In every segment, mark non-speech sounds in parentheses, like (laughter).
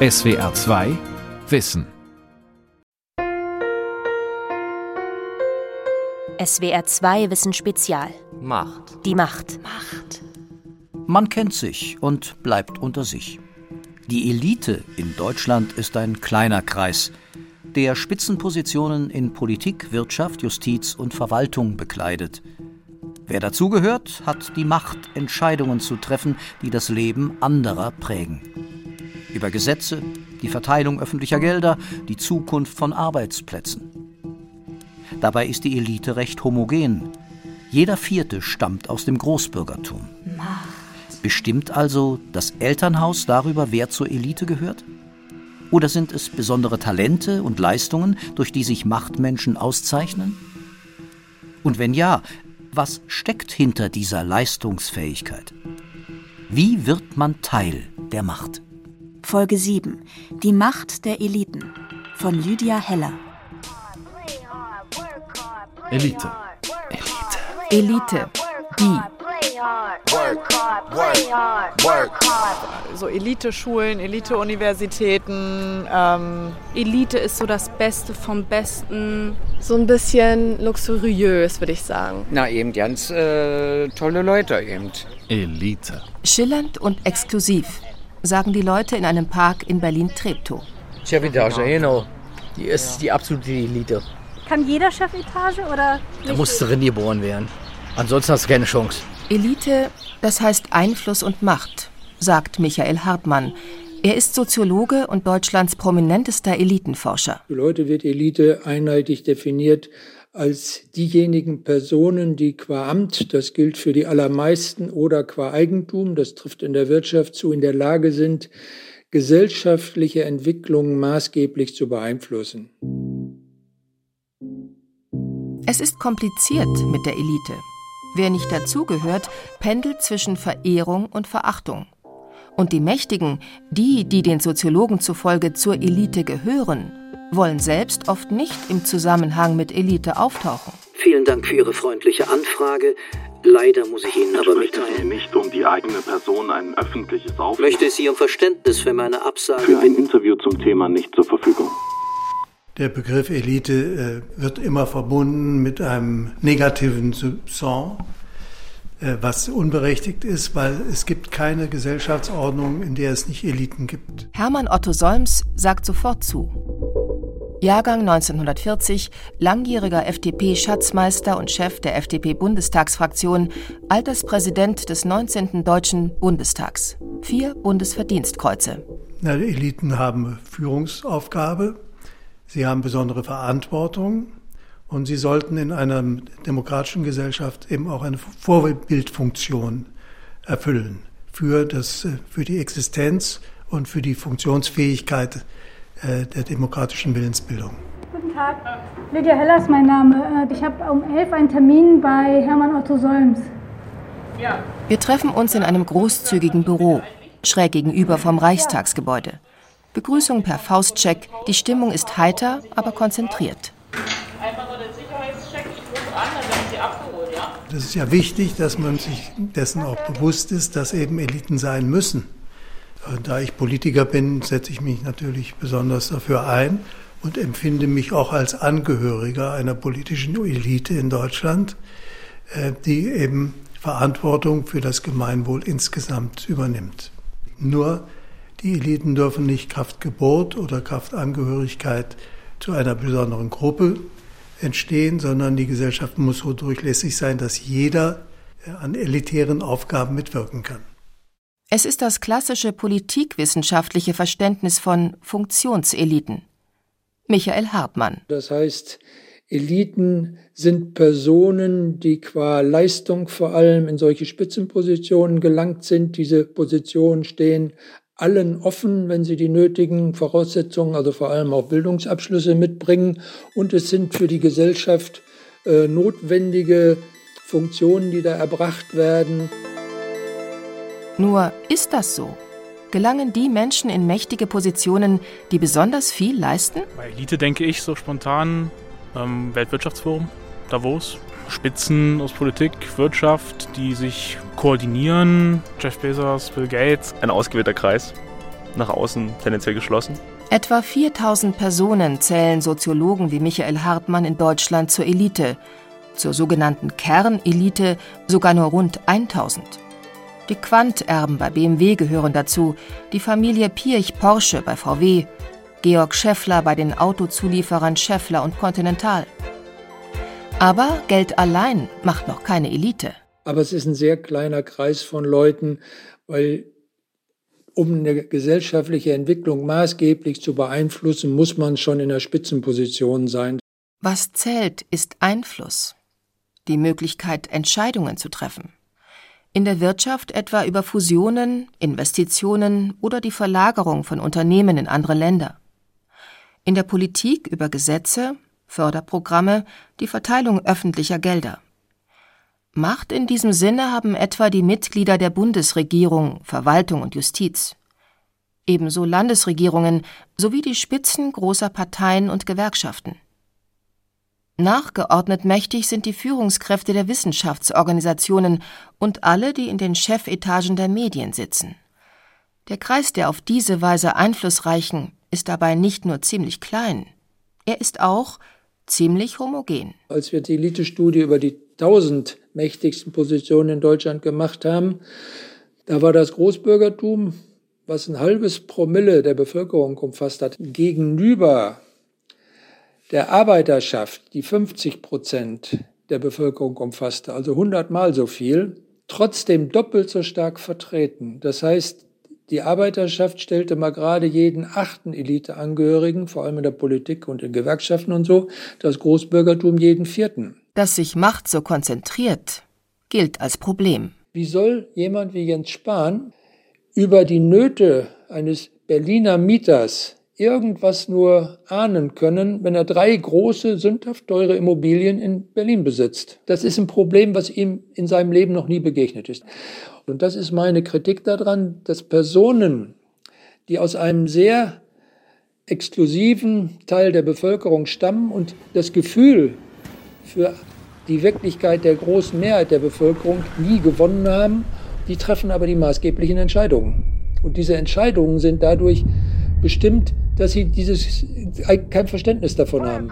SWR 2 Wissen. SWR 2 Wissen Spezial. Macht. Die Macht. Macht. Man kennt sich und bleibt unter sich. Die Elite in Deutschland ist ein kleiner Kreis, der Spitzenpositionen in Politik, Wirtschaft, Justiz und Verwaltung bekleidet. Wer dazugehört, hat die Macht, Entscheidungen zu treffen, die das Leben anderer prägen. Über Gesetze, die Verteilung öffentlicher Gelder, die Zukunft von Arbeitsplätzen. Dabei ist die Elite recht homogen. Jeder Vierte stammt aus dem Großbürgertum. Bestimmt also das Elternhaus darüber, wer zur Elite gehört? Oder sind es besondere Talente und Leistungen, durch die sich Machtmenschen auszeichnen? Und wenn ja, was steckt hinter dieser Leistungsfähigkeit? Wie wird man Teil der Macht? Folge 7. Die Macht der Eliten von Lydia Heller. Elite. Elite. Die. so Elite-Schulen, Elite-Universitäten. Ähm, Elite ist so das Beste vom Besten. So ein bisschen luxuriös, würde ich sagen. Na, eben ganz äh, tolle Leute eben. Elite. Schillernd und exklusiv, sagen die Leute in einem Park in Berlin-Treptow. Chefetage, genau. Die ist die absolute Elite. Kann jeder Chefetage oder? Da musst du drin geboren werden. Ansonsten hast du keine Chance. Elite, das heißt Einfluss und Macht, sagt Michael Hartmann. Er ist Soziologe und Deutschlands prominentester Elitenforscher. Für Leute wird Elite einheitlich definiert als diejenigen Personen, die qua Amt, das gilt für die allermeisten, oder qua Eigentum, das trifft in der Wirtschaft zu, in der Lage sind, gesellschaftliche Entwicklungen maßgeblich zu beeinflussen. Es ist kompliziert mit der Elite. Wer nicht dazugehört, pendelt zwischen Verehrung und Verachtung. Und die Mächtigen, die, die den Soziologen zufolge zur Elite gehören, wollen selbst oft nicht im Zusammenhang mit Elite auftauchen. Vielen Dank für Ihre freundliche Anfrage. Leider muss ich Ihnen aber mitteilen. nicht um die eigene Person ein öffentliches Auf Möchte Sie um Verständnis für meine Absage für ein. Interview zum Thema nicht zur Verfügung. Der Begriff Elite äh, wird immer verbunden mit einem negativen Soupçon, äh, was unberechtigt ist, weil es gibt keine Gesellschaftsordnung, in der es nicht Eliten gibt. Hermann Otto Solms sagt sofort zu. Jahrgang 1940, langjähriger FDP-Schatzmeister und Chef der FDP-Bundestagsfraktion, Alterspräsident des 19. Deutschen Bundestags. Vier Bundesverdienstkreuze. Na, die Eliten haben Führungsaufgabe, sie haben besondere Verantwortung und sie sollten in einer demokratischen Gesellschaft eben auch eine Vorbildfunktion erfüllen für, das, für die Existenz und für die Funktionsfähigkeit äh, der demokratischen Willensbildung. Guten Tag, Lydia Heller ist mein Name. Äh, Ich habe um 11 einen Termin bei Hermann Otto Solms. Wir treffen uns in einem großzügigen Büro, schräg gegenüber vom Reichstagsgebäude. Begrüßung per Faustcheck, die Stimmung ist heiter, aber konzentriert. Das ist ja wichtig, dass man sich dessen auch bewusst ist, dass eben Eliten sein müssen. Und Da ich Politiker bin, setze ich mich natürlich besonders dafür ein und empfinde mich auch als Angehöriger einer politischen Elite in Deutschland, äh, die eben Verantwortung für das Gemeinwohl insgesamt übernimmt. Nur die Eliten dürfen nicht Kraft Geburt oder Kraft Angehörigkeit zu einer besonderen Gruppe entstehen, sondern die Gesellschaft muss so durchlässig sein, dass jeder äh, an elitären Aufgaben mitwirken kann. Es ist das klassische politikwissenschaftliche Verständnis von Funktionseliten. Michael Hartmann. Das heißt, Eliten sind Personen, die qua Leistung vor allem in solche Spitzenpositionen gelangt sind. Diese Positionen stehen allen offen, wenn sie die nötigen Voraussetzungen, also vor allem auch Bildungsabschlüsse mitbringen. Und es sind für die Gesellschaft äh, notwendige Funktionen, die da erbracht werden. Nur ist das so? Gelangen die Menschen in mächtige Positionen, die besonders viel leisten? Bei Elite denke ich so spontan ähm, Weltwirtschaftsforum, Davos, Spitzen aus Politik, Wirtschaft, die sich koordinieren. Jeff Bezos, Bill Gates. Ein ausgewählter Kreis. nach außen tendenziell geschlossen. Etwa 4000 Personen zählen Soziologen wie Michael Hartmann in Deutschland zur Elite, zur sogenannten Kernelite sogar nur rund 1000. Die Quanterben bei BMW gehören dazu, die Familie Pirch-Porsche bei VW, Georg Scheffler bei den Autozulieferern Scheffler und Continental. Aber Geld allein macht noch keine Elite. Aber es ist ein sehr kleiner Kreis von Leuten, weil um eine gesellschaftliche Entwicklung maßgeblich zu beeinflussen, muss man schon in der Spitzenposition sein. Was zählt, ist Einfluss, die Möglichkeit, Entscheidungen zu treffen. In der Wirtschaft etwa über Fusionen, Investitionen oder die Verlagerung von Unternehmen in andere Länder. In der Politik über Gesetze, Förderprogramme, die Verteilung öffentlicher Gelder. Macht in diesem Sinne haben etwa die Mitglieder der Bundesregierung, Verwaltung und Justiz. Ebenso Landesregierungen sowie die Spitzen großer Parteien und Gewerkschaften. Nachgeordnet mächtig sind die Führungskräfte der Wissenschaftsorganisationen und alle, die in den Chefetagen der Medien sitzen. Der Kreis der auf diese Weise Einflussreichen ist dabei nicht nur ziemlich klein, er ist auch ziemlich homogen. Als wir die Elite-Studie über die 1000 mächtigsten Positionen in Deutschland gemacht haben, da war das Großbürgertum, was ein halbes Promille der Bevölkerung umfasst hat, gegenüber der Arbeiterschaft, die 50 Prozent der Bevölkerung umfasste, also 100 Mal so viel, trotzdem doppelt so stark vertreten. Das heißt, die Arbeiterschaft stellte mal gerade jeden achten Eliteangehörigen, vor allem in der Politik und in Gewerkschaften und so, das Großbürgertum jeden vierten. Dass sich Macht so konzentriert, gilt als Problem. Wie soll jemand wie Jens Spahn über die Nöte eines Berliner Mieters irgendwas nur ahnen können, wenn er drei große, sündhaft teure Immobilien in Berlin besitzt. Das ist ein Problem, was ihm in seinem Leben noch nie begegnet ist. Und das ist meine Kritik daran, dass Personen, die aus einem sehr exklusiven Teil der Bevölkerung stammen und das Gefühl für die Wirklichkeit der großen Mehrheit der Bevölkerung nie gewonnen haben, die treffen aber die maßgeblichen Entscheidungen. Und diese Entscheidungen sind dadurch bestimmt, dass sie dieses kein Verständnis davon haben.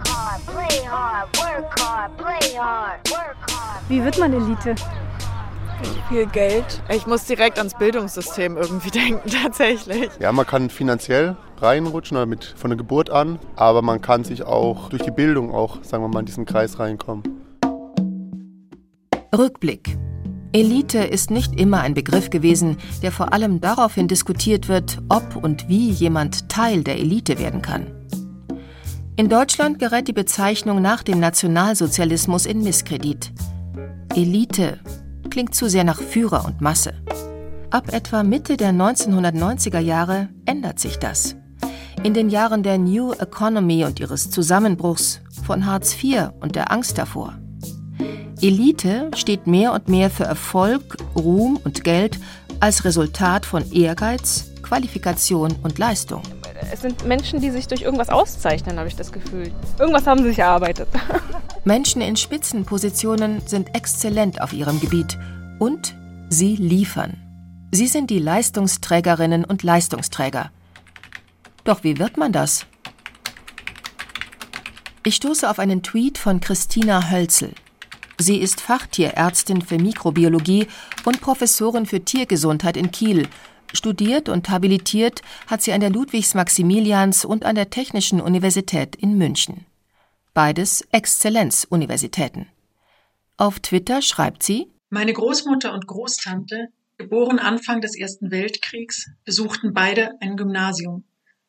Wie wird man Elite? Viel Geld. Ich muss direkt ans Bildungssystem irgendwie (laughs) denken, tatsächlich. Ja, man kann finanziell reinrutschen, mit, von der Geburt an, aber man kann sich auch durch die Bildung auch, sagen wir mal, in diesen Kreis reinkommen. Rückblick. Elite ist nicht immer ein Begriff gewesen, der vor allem daraufhin diskutiert wird, ob und wie jemand Teil der Elite werden kann. In Deutschland gerät die Bezeichnung nach dem Nationalsozialismus in Misskredit. Elite klingt zu sehr nach Führer und Masse. Ab etwa Mitte der 1990er Jahre ändert sich das. In den Jahren der New Economy und ihres Zusammenbruchs, von Hartz IV und der Angst davor. Elite steht mehr und mehr für Erfolg, Ruhm und Geld als Resultat von Ehrgeiz, Qualifikation und Leistung. Es sind Menschen, die sich durch irgendwas auszeichnen, habe ich das Gefühl. Irgendwas haben sie sich erarbeitet. (laughs) Menschen in Spitzenpositionen sind exzellent auf ihrem Gebiet und sie liefern. Sie sind die Leistungsträgerinnen und Leistungsträger. Doch wie wird man das? Ich stoße auf einen Tweet von Christina Hölzel. Sie ist Fachtierärztin für Mikrobiologie und Professorin für Tiergesundheit in Kiel. Studiert und habilitiert hat sie an der Ludwigs-Maximilians und an der Technischen Universität in München beides Exzellenzuniversitäten. Auf Twitter schreibt sie Meine Großmutter und Großtante, geboren Anfang des Ersten Weltkriegs, besuchten beide ein Gymnasium.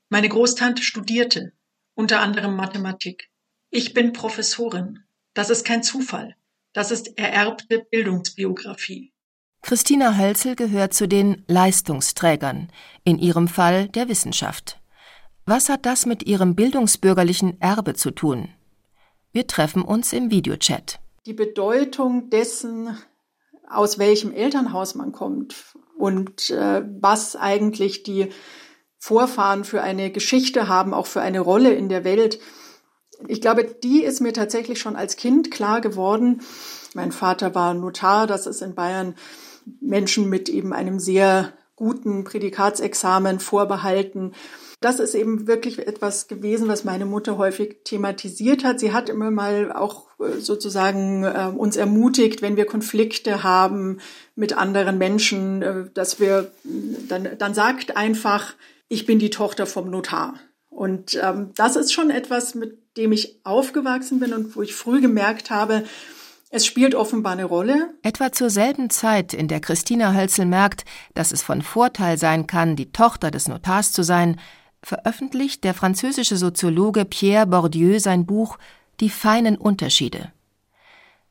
Meine Großtante studierte, unter anderem Mathematik. Ich bin Professorin. Das ist kein Zufall. Das ist ererbte Bildungsbiografie. Christina Hölzel gehört zu den Leistungsträgern, in ihrem Fall der Wissenschaft. Was hat das mit ihrem bildungsbürgerlichen Erbe zu tun? Wir treffen uns im Videochat. Die Bedeutung dessen, aus welchem Elternhaus man kommt und äh, was eigentlich die Vorfahren für eine Geschichte haben, auch für eine Rolle in der Welt. Ich glaube, die ist mir tatsächlich schon als Kind klar geworden. Mein Vater war Notar, das ist in Bayern Menschen mit eben einem sehr guten Prädikatsexamen vorbehalten. Das ist eben wirklich etwas gewesen, was meine Mutter häufig thematisiert hat. Sie hat immer mal auch äh, sozusagen äh, uns ermutigt, wenn wir Konflikte haben mit anderen Menschen, äh, dass wir dann, dann sagt einfach, ich bin die Tochter vom Notar. Und ähm, das ist schon etwas, mit dem ich aufgewachsen bin und wo ich früh gemerkt habe, es spielt offenbar eine Rolle. Etwa zur selben Zeit, in der Christina Hölzel merkt, dass es von Vorteil sein kann, die Tochter des Notars zu sein, veröffentlicht der französische Soziologe Pierre Bourdieu sein Buch Die feinen Unterschiede.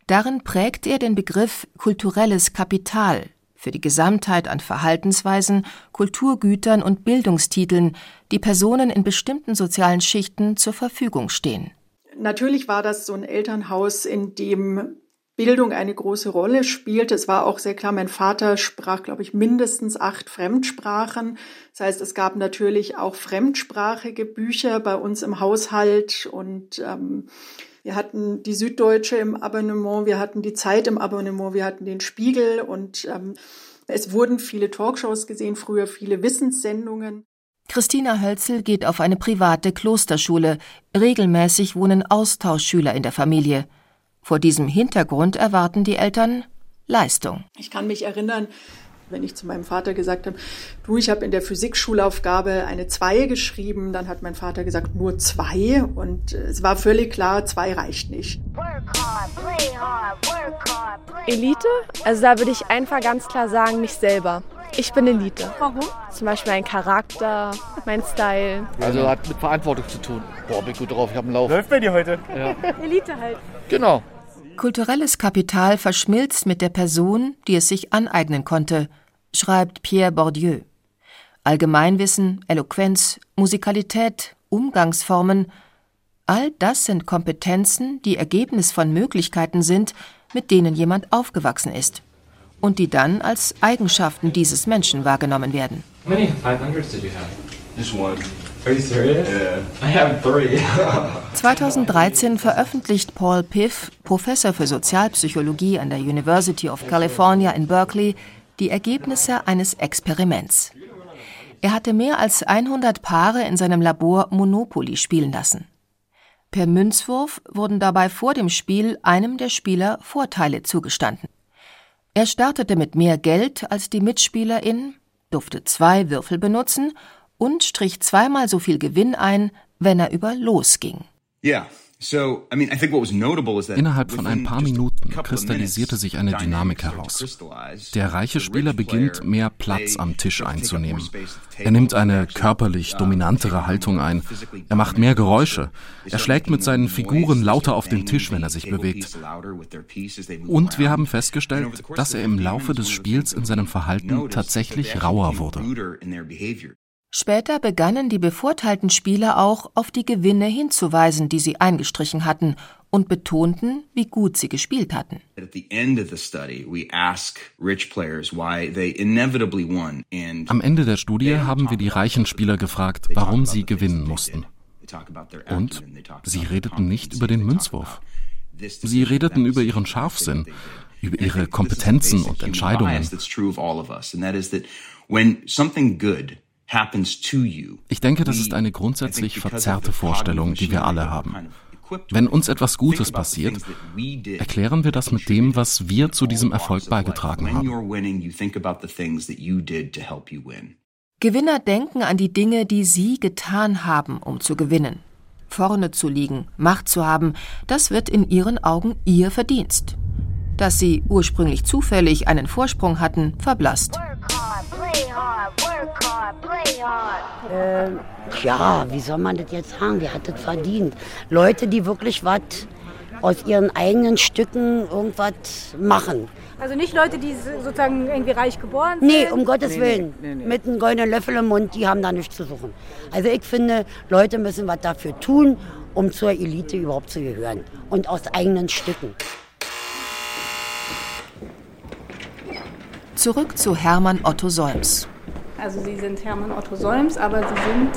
Darin prägt er den Begriff kulturelles Kapital für die Gesamtheit an Verhaltensweisen, Kulturgütern und Bildungstiteln, die Personen in bestimmten sozialen Schichten zur Verfügung stehen. Natürlich war das so ein Elternhaus, in dem Bildung eine große Rolle spielt. Es war auch sehr klar, mein Vater sprach, glaube ich, mindestens acht Fremdsprachen. Das heißt, es gab natürlich auch fremdsprachige Bücher bei uns im Haushalt und ähm, wir hatten die Süddeutsche im Abonnement, wir hatten die Zeit im Abonnement, wir hatten den Spiegel und ähm, es wurden viele Talkshows gesehen, früher viele Wissenssendungen. Christina Hölzel geht auf eine private Klosterschule. Regelmäßig wohnen Austauschschüler in der Familie. Vor diesem Hintergrund erwarten die Eltern Leistung. Ich kann mich erinnern, wenn ich zu meinem Vater gesagt habe, du, ich habe in der Physikschulaufgabe eine 2 geschrieben, dann hat mein Vater gesagt, nur 2 und es war völlig klar, 2 reicht nicht. Elite? Also da würde ich einfach ganz klar sagen, mich selber. Ich bin Elite. Warum? Zum Beispiel mein Charakter, mein Style. Also hat mit Verantwortung zu tun. Boah, bin gut drauf, ich habe einen Lauf. Läuft bei dir heute? Ja. Elite halt. Genau. Kulturelles Kapital verschmilzt mit der Person, die es sich aneignen konnte, schreibt Pierre Bourdieu. Allgemeinwissen, Eloquenz, Musikalität, Umgangsformen, all das sind Kompetenzen, die Ergebnis von Möglichkeiten sind, mit denen jemand aufgewachsen ist und die dann als Eigenschaften dieses Menschen wahrgenommen werden. How many 500s did you have? Just one. Are you serious? Yeah. I have three. (laughs) 2013 veröffentlicht Paul Piff, Professor für Sozialpsychologie an der University of California in Berkeley, die Ergebnisse eines Experiments. Er hatte mehr als 100 Paare in seinem Labor Monopoly spielen lassen. Per Münzwurf wurden dabei vor dem Spiel einem der Spieler Vorteile zugestanden. Er startete mit mehr Geld als die Mitspielerin, durfte zwei Würfel benutzen und strich zweimal so viel Gewinn ein, wenn er über Los ging. Innerhalb von ein paar Minuten kristallisierte sich eine Dynamik heraus. Der reiche Spieler beginnt, mehr Platz am Tisch einzunehmen. Er nimmt eine körperlich dominantere Haltung ein. Er macht mehr Geräusche. Er schlägt mit seinen Figuren lauter auf den Tisch, wenn er sich bewegt. Und wir haben festgestellt, dass er im Laufe des Spiels in seinem Verhalten tatsächlich rauer wurde. Später begannen die bevorteilten Spieler auch auf die Gewinne hinzuweisen, die sie eingestrichen hatten, und betonten, wie gut sie gespielt hatten. Am Ende der Studie haben wir die reichen Spieler gefragt, warum sie gewinnen mussten. Und sie redeten nicht über den Münzwurf. Sie redeten über ihren Scharfsinn, über ihre Kompetenzen und Entscheidungen. Ich denke, das ist eine grundsätzlich verzerrte Vorstellung, die wir alle haben. Wenn uns etwas Gutes passiert, erklären wir das mit dem, was wir zu diesem Erfolg beigetragen haben. Gewinner denken an die Dinge, die sie getan haben, um zu gewinnen. Vorne zu liegen, Macht zu haben, das wird in ihren Augen ihr Verdienst. Dass sie ursprünglich zufällig einen Vorsprung hatten, verblasst. Ähm, ja, wie soll man das jetzt sagen? Wer hat das verdient? Leute, die wirklich was aus ihren eigenen Stücken irgendwas machen. Also nicht Leute, die sozusagen irgendwie reich geboren sind? Nee, um Gottes nee, Willen. Nee, nee, Mit einem goldenen Löffel im Mund, die haben da nichts zu suchen. Also ich finde, Leute müssen was dafür tun, um zur Elite überhaupt zu gehören. Und aus eigenen Stücken. Zurück zu Hermann Otto Solms. Also Sie sind Hermann Otto Solms, aber Sie sind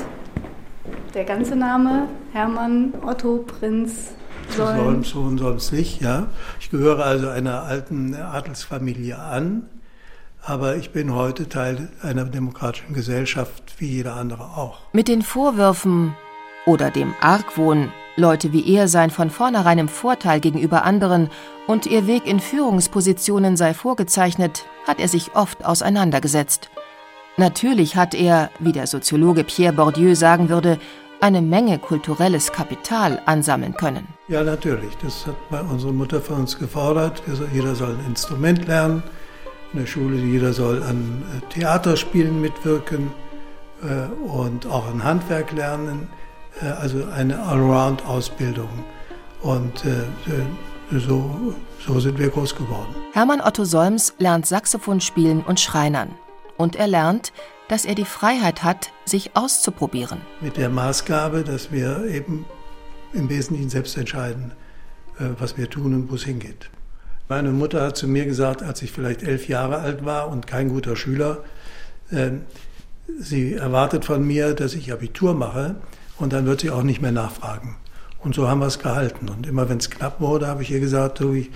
der ganze Name Hermann Otto Prinz Solms. Solms, Solms nicht, ja. Ich gehöre also einer alten Adelsfamilie an. aber ich bin heute Teil einer demokratischen Gesellschaft wie jeder andere auch. Mit den Vorwürfen oder dem Argwohn, Leute wie er seien von vornherein im Vorteil gegenüber anderen und ihr Weg in Führungspositionen sei vorgezeichnet, hat er sich oft auseinandergesetzt. Natürlich hat er, wie der Soziologe Pierre Bourdieu sagen würde, eine Menge kulturelles Kapital ansammeln können. Ja, natürlich. Das hat unsere Mutter von uns gefordert. Jeder soll ein Instrument lernen. In der Schule, jeder soll an äh, Theaterspielen mitwirken äh, und auch ein Handwerk lernen. Äh, also eine Allround-Ausbildung. Und so, so sind wir groß geworden. Hermann Otto Solms lernt Saxophon spielen und Schreinern. Und er lernt, dass er die Freiheit hat, sich auszuprobieren. Mit der Maßgabe, dass wir eben im Wesentlichen selbst entscheiden, äh, was wir tun und wo es hingeht. Meine Mutter hat zu mir gesagt, als ich vielleicht elf Jahre alt war und kein guter Schüler, ähm, sie erwartet von mir, dass ich Abitur mache und dann wird sie auch nicht mehr nachfragen. Und so haben wir es gehalten. Und immer wenn es knapp wurde, habe ich ihr gesagt, so, ich,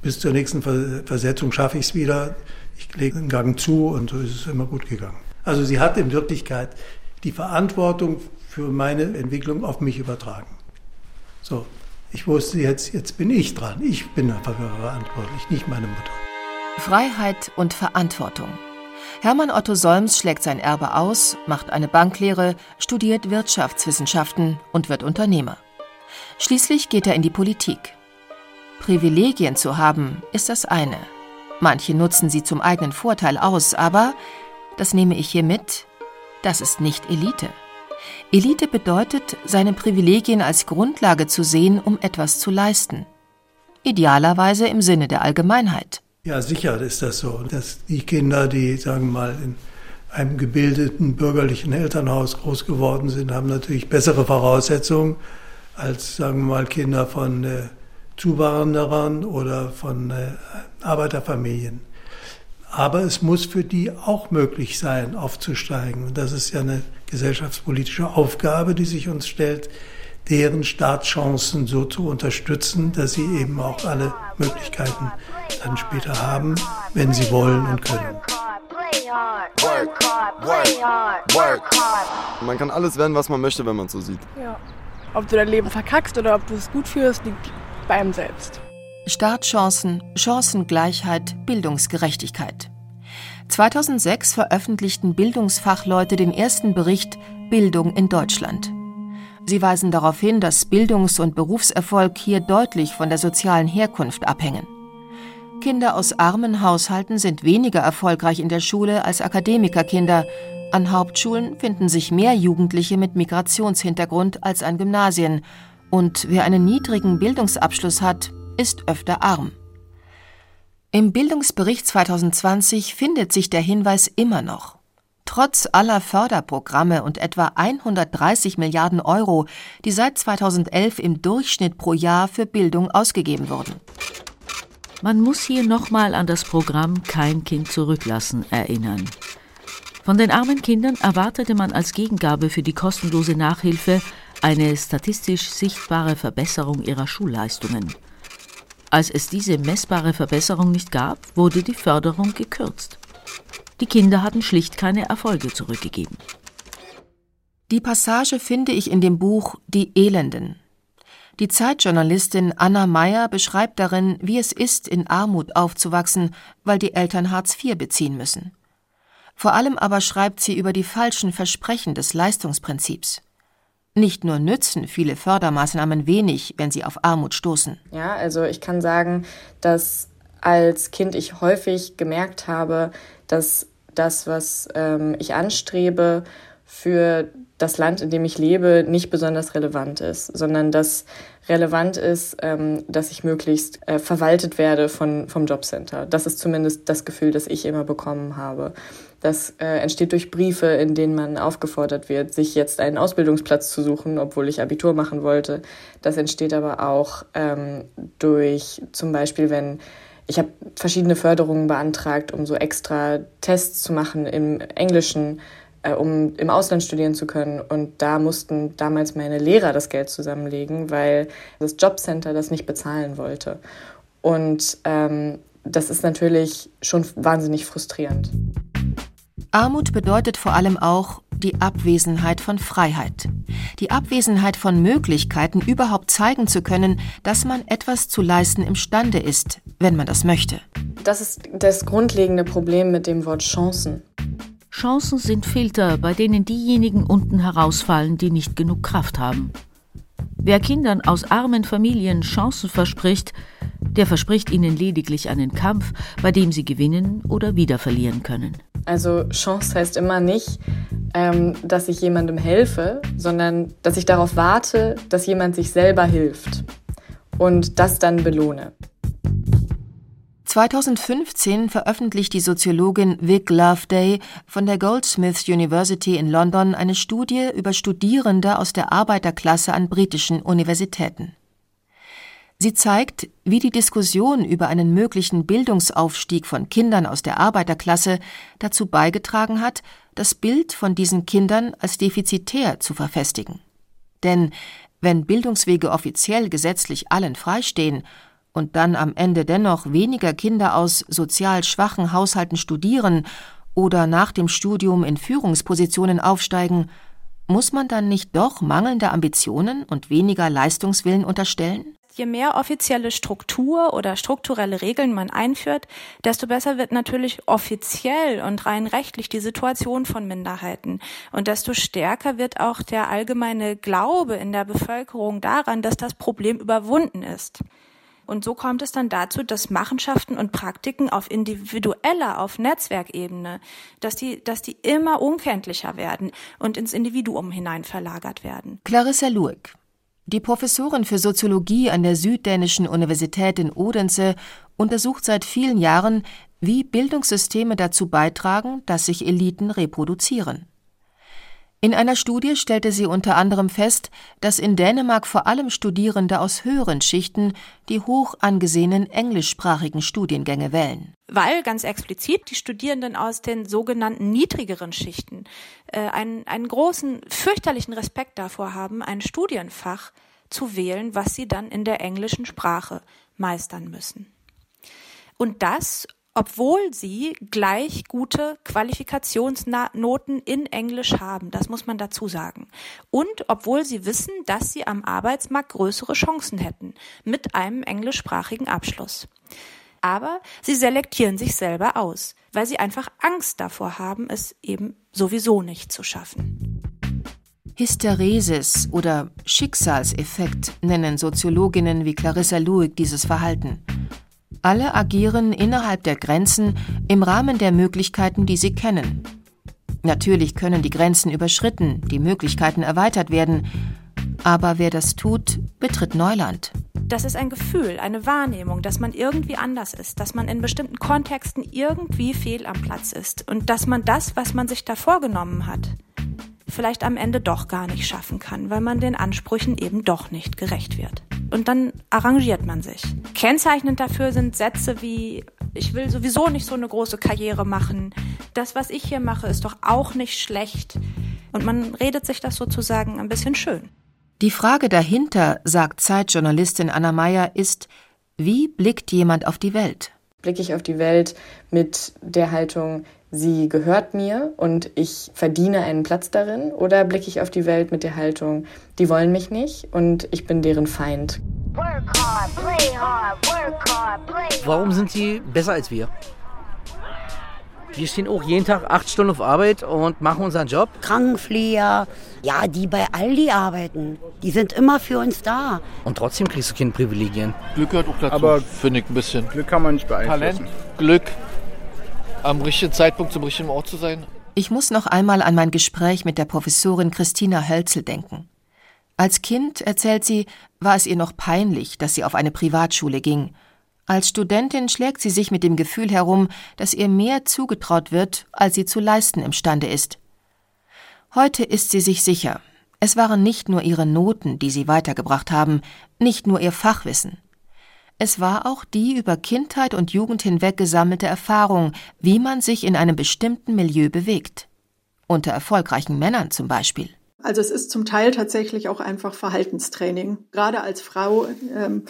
bis zur nächsten Versetzung schaffe ich es wieder ich lege den Gang zu und so ist es immer gut gegangen. Also sie hat in Wirklichkeit die Verantwortung für meine Entwicklung auf mich übertragen. So, ich wusste jetzt, jetzt bin ich dran. Ich bin dafür verantwortlich, nicht meine Mutter. Freiheit und Verantwortung. Hermann Otto Solms schlägt sein Erbe aus, macht eine Banklehre, studiert Wirtschaftswissenschaften und wird Unternehmer. Schließlich geht er in die Politik. Privilegien zu haben, ist das eine. Manche nutzen sie zum eigenen Vorteil aus, aber, das nehme ich hier mit, das ist nicht Elite. Elite bedeutet, seine Privilegien als Grundlage zu sehen, um etwas zu leisten. Idealerweise im Sinne der Allgemeinheit. Ja, sicher ist das so. Dass die Kinder, die, sagen wir mal, in einem gebildeten bürgerlichen Elternhaus groß geworden sind, haben natürlich bessere Voraussetzungen als, sagen wir mal, Kinder von äh, Zuwanderern oder von äh, Arbeiterfamilien. Aber es muss für die auch möglich sein, aufzusteigen. Und das ist ja eine gesellschaftspolitische Aufgabe, die sich uns stellt, deren Startchancen so zu unterstützen, dass sie eben auch alle Möglichkeiten dann später haben, wenn sie wollen und können. Man kann alles werden, was man möchte, wenn man so sieht. Ja. Ob du dein Leben verkackst oder ob du es gut führst, liegt bei einem selbst. Startchancen, Chancengleichheit, Bildungsgerechtigkeit. 2006 veröffentlichten Bildungsfachleute den ersten Bericht Bildung in Deutschland. Sie weisen darauf hin, dass Bildungs- und Berufserfolg hier deutlich von der sozialen Herkunft abhängen. Kinder aus armen Haushalten sind weniger erfolgreich in der Schule als Akademikerkinder. An Hauptschulen finden sich mehr Jugendliche mit Migrationshintergrund als an Gymnasien. Und wer einen niedrigen Bildungsabschluss hat, ist öfter arm. Im Bildungsbericht 2020 findet sich der Hinweis immer noch. Trotz aller Förderprogramme und etwa 130 Milliarden Euro, die seit 2011 im Durchschnitt pro Jahr für Bildung ausgegeben wurden. Man muss hier nochmal an das Programm Kein Kind zurücklassen erinnern. Von den armen Kindern erwartete man als Gegengabe für die kostenlose Nachhilfe eine statistisch sichtbare Verbesserung ihrer Schulleistungen. Als es diese messbare Verbesserung nicht gab, wurde die Förderung gekürzt. Die Kinder hatten schlicht keine Erfolge zurückgegeben. Die Passage finde ich in dem Buch Die Elenden. Die Zeitjournalistin Anna Meyer beschreibt darin, wie es ist, in Armut aufzuwachsen, weil die Eltern Hartz IV beziehen müssen. Vor allem aber schreibt sie über die falschen Versprechen des Leistungsprinzips. Nicht nur nützen viele Fördermaßnahmen wenig, wenn sie auf Armut stoßen. Ja, also ich kann sagen, dass als Kind ich häufig gemerkt habe, dass das, was ähm, ich anstrebe, für das Land, in dem ich lebe, nicht besonders relevant ist, sondern dass relevant ist, ähm, dass ich möglichst äh, verwaltet werde von, vom Jobcenter. Das ist zumindest das Gefühl, das ich immer bekommen habe. Das äh, entsteht durch Briefe, in denen man aufgefordert wird, sich jetzt einen Ausbildungsplatz zu suchen, obwohl ich Abitur machen wollte. Das entsteht aber auch ähm, durch zum Beispiel, wenn ich habe verschiedene Förderungen beantragt, um so extra Tests zu machen im Englischen, äh, um im Ausland studieren zu können. Und da mussten damals meine Lehrer das Geld zusammenlegen, weil das Jobcenter das nicht bezahlen wollte. Und ähm, das ist natürlich schon wahnsinnig frustrierend. Armut bedeutet vor allem auch die Abwesenheit von Freiheit. Die Abwesenheit von Möglichkeiten, überhaupt zeigen zu können, dass man etwas zu leisten imstande ist, wenn man das möchte. Das ist das grundlegende Problem mit dem Wort Chancen. Chancen sind Filter, bei denen diejenigen unten herausfallen, die nicht genug Kraft haben. Wer Kindern aus armen Familien Chancen verspricht, der verspricht ihnen lediglich einen Kampf, bei dem sie gewinnen oder wieder verlieren können. Also Chance heißt immer nicht, ähm, dass ich jemandem helfe, sondern dass ich darauf warte, dass jemand sich selber hilft und das dann belohne. 2015 veröffentlicht die Soziologin Vic Loveday von der Goldsmiths University in London eine Studie über Studierende aus der Arbeiterklasse an britischen Universitäten. Sie zeigt, wie die Diskussion über einen möglichen Bildungsaufstieg von Kindern aus der Arbeiterklasse dazu beigetragen hat, das Bild von diesen Kindern als defizitär zu verfestigen. Denn wenn Bildungswege offiziell gesetzlich allen freistehen und dann am Ende dennoch weniger Kinder aus sozial schwachen Haushalten studieren oder nach dem Studium in Führungspositionen aufsteigen, muss man dann nicht doch mangelnde Ambitionen und weniger Leistungswillen unterstellen? Je mehr offizielle Struktur oder strukturelle Regeln man einführt, desto besser wird natürlich offiziell und rein rechtlich die Situation von Minderheiten. Und desto stärker wird auch der allgemeine Glaube in der Bevölkerung daran, dass das Problem überwunden ist. Und so kommt es dann dazu, dass Machenschaften und Praktiken auf individueller, auf Netzwerkebene, dass die, dass die immer unkenntlicher werden und ins Individuum hinein verlagert werden. Clarissa Lueck. Die Professorin für Soziologie an der Süddänischen Universität in Odense untersucht seit vielen Jahren, wie Bildungssysteme dazu beitragen, dass sich Eliten reproduzieren. In einer Studie stellte sie unter anderem fest, dass in Dänemark vor allem Studierende aus höheren Schichten die hoch angesehenen englischsprachigen Studiengänge wählen. Weil ganz explizit die Studierenden aus den sogenannten niedrigeren Schichten äh, einen, einen großen, fürchterlichen Respekt davor haben, ein Studienfach zu wählen, was sie dann in der englischen Sprache meistern müssen. Und das, obwohl sie gleich gute Qualifikationsnoten in Englisch haben. Das muss man dazu sagen. Und obwohl sie wissen, dass sie am Arbeitsmarkt größere Chancen hätten mit einem englischsprachigen Abschluss. Aber sie selektieren sich selber aus, weil sie einfach Angst davor haben, es eben sowieso nicht zu schaffen. Hysteresis oder Schicksalseffekt nennen Soziologinnen wie Clarissa Luig dieses Verhalten. Alle agieren innerhalb der Grenzen im Rahmen der Möglichkeiten, die sie kennen. Natürlich können die Grenzen überschritten, die Möglichkeiten erweitert werden, aber wer das tut, betritt Neuland. Das ist ein Gefühl, eine Wahrnehmung, dass man irgendwie anders ist, dass man in bestimmten Kontexten irgendwie fehl am Platz ist und dass man das, was man sich da vorgenommen hat, vielleicht am Ende doch gar nicht schaffen kann, weil man den Ansprüchen eben doch nicht gerecht wird. Und dann arrangiert man sich. Kennzeichnend dafür sind Sätze wie, ich will sowieso nicht so eine große Karriere machen, das, was ich hier mache, ist doch auch nicht schlecht. Und man redet sich das sozusagen ein bisschen schön. Die Frage dahinter, sagt Zeitjournalistin Anna Meyer, ist, wie blickt jemand auf die Welt? Blicke ich auf die Welt mit der Haltung, sie gehört mir und ich verdiene einen Platz darin? Oder blicke ich auf die Welt mit der Haltung, die wollen mich nicht und ich bin deren Feind? Warum sind sie besser als wir? Wir stehen auch jeden Tag acht Stunden auf Arbeit und machen unseren Job. Krankenpfleger, ja, die bei Aldi arbeiten, die sind immer für uns da. Und trotzdem kriegst du keine Privilegien. Glück gehört auch dazu, Aber finde ich ein bisschen. Glück kann man nicht beeinflussen. Talent, Glück, am richtigen Zeitpunkt zum richtigen Ort zu sein. Ich muss noch einmal an mein Gespräch mit der Professorin Christina Hölzel denken. Als Kind, erzählt sie, war es ihr noch peinlich, dass sie auf eine Privatschule ging. Als Studentin schlägt sie sich mit dem Gefühl herum, dass ihr mehr zugetraut wird, als sie zu leisten imstande ist. Heute ist sie sich sicher, es waren nicht nur ihre Noten, die sie weitergebracht haben, nicht nur ihr Fachwissen. Es war auch die über Kindheit und Jugend hinweg gesammelte Erfahrung, wie man sich in einem bestimmten Milieu bewegt. Unter erfolgreichen Männern zum Beispiel. Also es ist zum Teil tatsächlich auch einfach Verhaltenstraining. Gerade als Frau, ähm,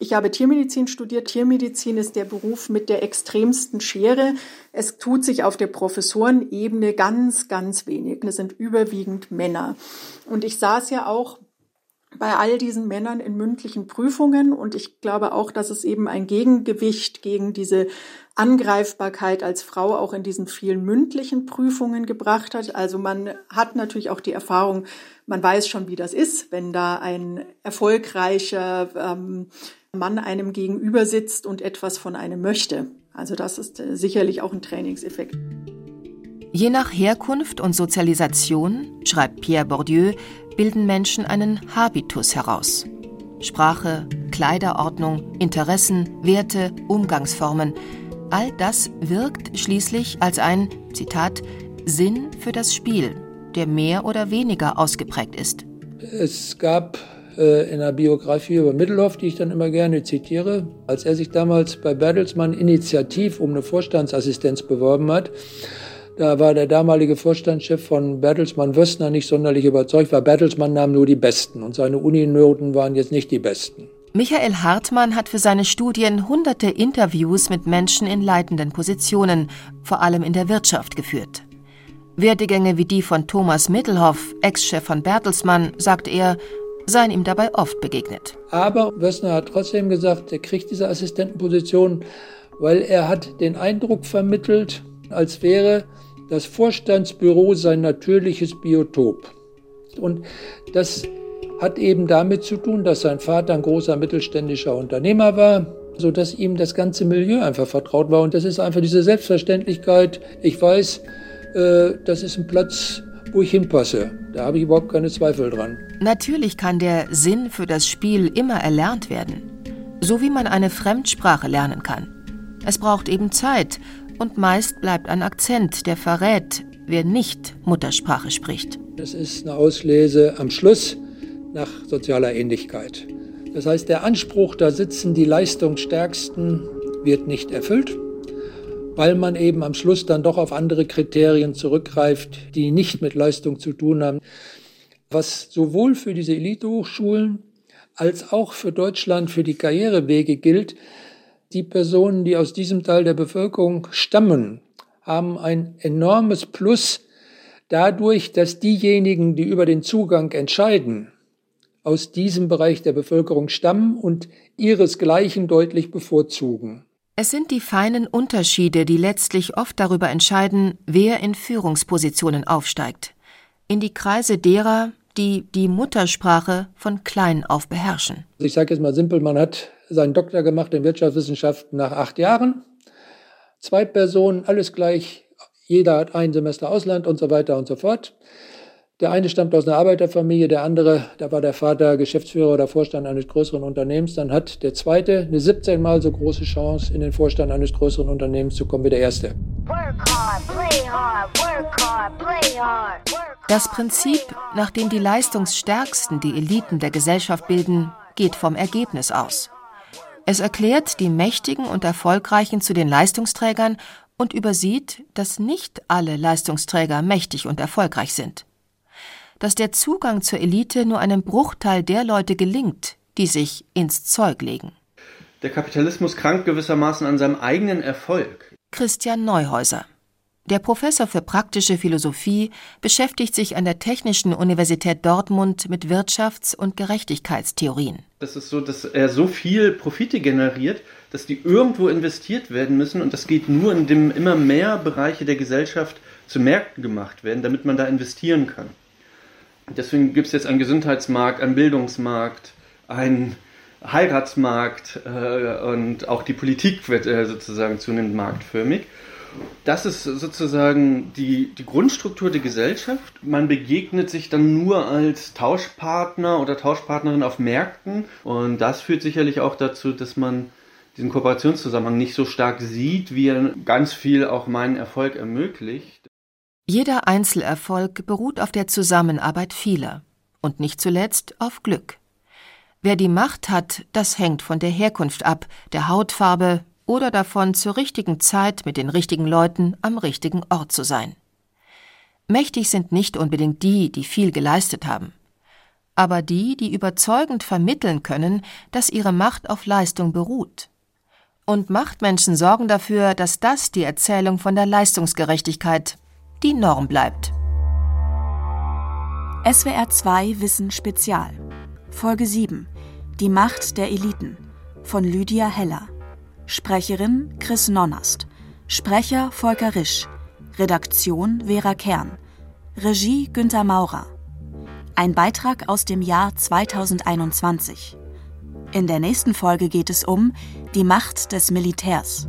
ich habe Tiermedizin studiert. Tiermedizin ist der Beruf mit der extremsten Schere. Es tut sich auf der Professorenebene ganz, ganz wenig. Es sind überwiegend Männer. Und ich saß ja auch bei all diesen Männern in mündlichen Prüfungen. Und ich glaube auch, dass es eben ein Gegengewicht gegen diese Angreifbarkeit als Frau auch in diesen vielen mündlichen Prüfungen gebracht hat. Also man hat natürlich auch die Erfahrung, man weiß schon, wie das ist, wenn da ein erfolgreicher ähm, Mann einem gegenüber sitzt und etwas von einem möchte. Also das ist äh, sicherlich auch ein Trainingseffekt. Je nach Herkunft und Sozialisation, schreibt Pierre Bourdieu, bilden Menschen einen Habitus heraus. Sprache, Kleiderordnung, Interessen, Werte, Umgangsformen. All das wirkt schließlich als ein, Zitat, Sinn für das Spiel, der mehr oder weniger ausgeprägt ist. Es gab äh, in der Biografie über Mittelhoff, die ich dann immer gerne zitiere, als er sich damals bei Bertelsmann initiativ um eine Vorstandsassistenz beworben hat, da war der damalige Vorstandschef von Bertelsmann Wössner nicht sonderlich überzeugt, weil Bertelsmann nahm nur die Besten und seine Uninoten waren jetzt nicht die besten. Michael Hartmann hat für seine Studien hunderte Interviews mit Menschen in leitenden Positionen, vor allem in der Wirtschaft, geführt. Werdegänge wie die von Thomas Mittelhoff, Ex-Chef von Bertelsmann, sagt er, seien ihm dabei oft begegnet. Aber Wössner hat trotzdem gesagt, er kriegt diese Assistentenposition, weil er hat den Eindruck vermittelt, als wäre das Vorstandsbüro sein natürliches Biotop. Und das hat eben damit zu tun, dass sein Vater ein großer mittelständischer Unternehmer war, sodass ihm das ganze Milieu einfach vertraut war. Und das ist einfach diese Selbstverständlichkeit. Ich weiß, äh, das ist ein Platz, wo ich hinpasse. Da habe ich überhaupt keine Zweifel dran. Natürlich kann der Sinn für das Spiel immer erlernt werden. So wie man eine Fremdsprache lernen kann. Es braucht eben Zeit und meist bleibt ein Akzent, der verrät, wer nicht Muttersprache spricht. Das ist eine Auslese am Schluss nach sozialer Ähnlichkeit. Das heißt, der Anspruch, da sitzen die Leistungsstärksten, wird nicht erfüllt, weil man eben am Schluss dann doch auf andere Kriterien zurückgreift, die nicht mit Leistung zu tun haben. Was sowohl für diese Elitehochschulen als auch für Deutschland für die Karrierewege gilt, die Personen, die aus diesem Teil der Bevölkerung stammen, haben ein enormes Plus dadurch, dass diejenigen, die über den Zugang entscheiden, aus diesem Bereich der Bevölkerung stammen und ihresgleichen deutlich bevorzugen. Es sind die feinen Unterschiede, die letztlich oft darüber entscheiden, wer in Führungspositionen aufsteigt. In die Kreise derer, die die Muttersprache von klein auf beherrschen. Ich sage jetzt mal simpel, man hat seinen Doktor gemacht in Wirtschaftswissenschaften nach acht Jahren. Zwei Personen, alles gleich, jeder hat ein Semester Ausland und so weiter und so fort. Der eine stammt aus einer Arbeiterfamilie, der andere, da war der Vater Geschäftsführer oder Vorstand eines größeren Unternehmens. Dann hat der zweite eine 17 mal so große Chance, in den Vorstand eines größeren Unternehmens zu kommen wie der erste. Das Prinzip, nach dem die Leistungsstärksten die Eliten der Gesellschaft bilden, geht vom Ergebnis aus. Es erklärt die Mächtigen und Erfolgreichen zu den Leistungsträgern und übersieht, dass nicht alle Leistungsträger mächtig und erfolgreich sind. Dass der Zugang zur Elite nur einem Bruchteil der Leute gelingt, die sich ins Zeug legen. Der Kapitalismus krankt gewissermaßen an seinem eigenen Erfolg. Christian Neuhäuser der Professor für praktische Philosophie beschäftigt sich an der Technischen Universität Dortmund mit Wirtschafts- und Gerechtigkeitstheorien. Das ist so, dass er so viel Profite generiert, dass die irgendwo investiert werden müssen und das geht nur, indem immer mehr Bereiche der Gesellschaft zu Märkten gemacht werden, damit man da investieren kann. Deswegen gibt es jetzt einen Gesundheitsmarkt, einen Bildungsmarkt, einen Heiratsmarkt äh, und auch die Politik wird äh, sozusagen zunehmend marktförmig das ist sozusagen die, die Grundstruktur der Gesellschaft. Man begegnet sich dann nur als Tauschpartner oder Tauschpartnerin auf Märkten. Und das führt sicherlich auch dazu, dass man diesen Kooperationszusammenhang nicht so stark sieht, wie er ganz viel auch meinen Erfolg ermöglicht. Jeder Einzelerfolg beruht auf der Zusammenarbeit vieler und nicht zuletzt auf Glück. Wer die Macht hat, das hängt von der Herkunft ab, der Hautfarbe, oder davon, zur richtigen Zeit mit den richtigen Leuten am richtigen Ort zu sein. Mächtig sind nicht unbedingt die, die viel geleistet haben, aber die, die überzeugend vermitteln können, dass ihre Macht auf Leistung beruht. Und Machtmenschen sorgen dafür, dass das die Erzählung von der Leistungsgerechtigkeit die Norm bleibt. SWR 2 Wissen Spezial Folge 7 Die Macht der Eliten von Lydia Heller. Sprecherin Chris Nonnast. Sprecher Volker Risch. Redaktion Vera Kern. Regie Günter Maurer. Ein Beitrag aus dem Jahr 2021 In der nächsten Folge geht es um die Macht des Militärs.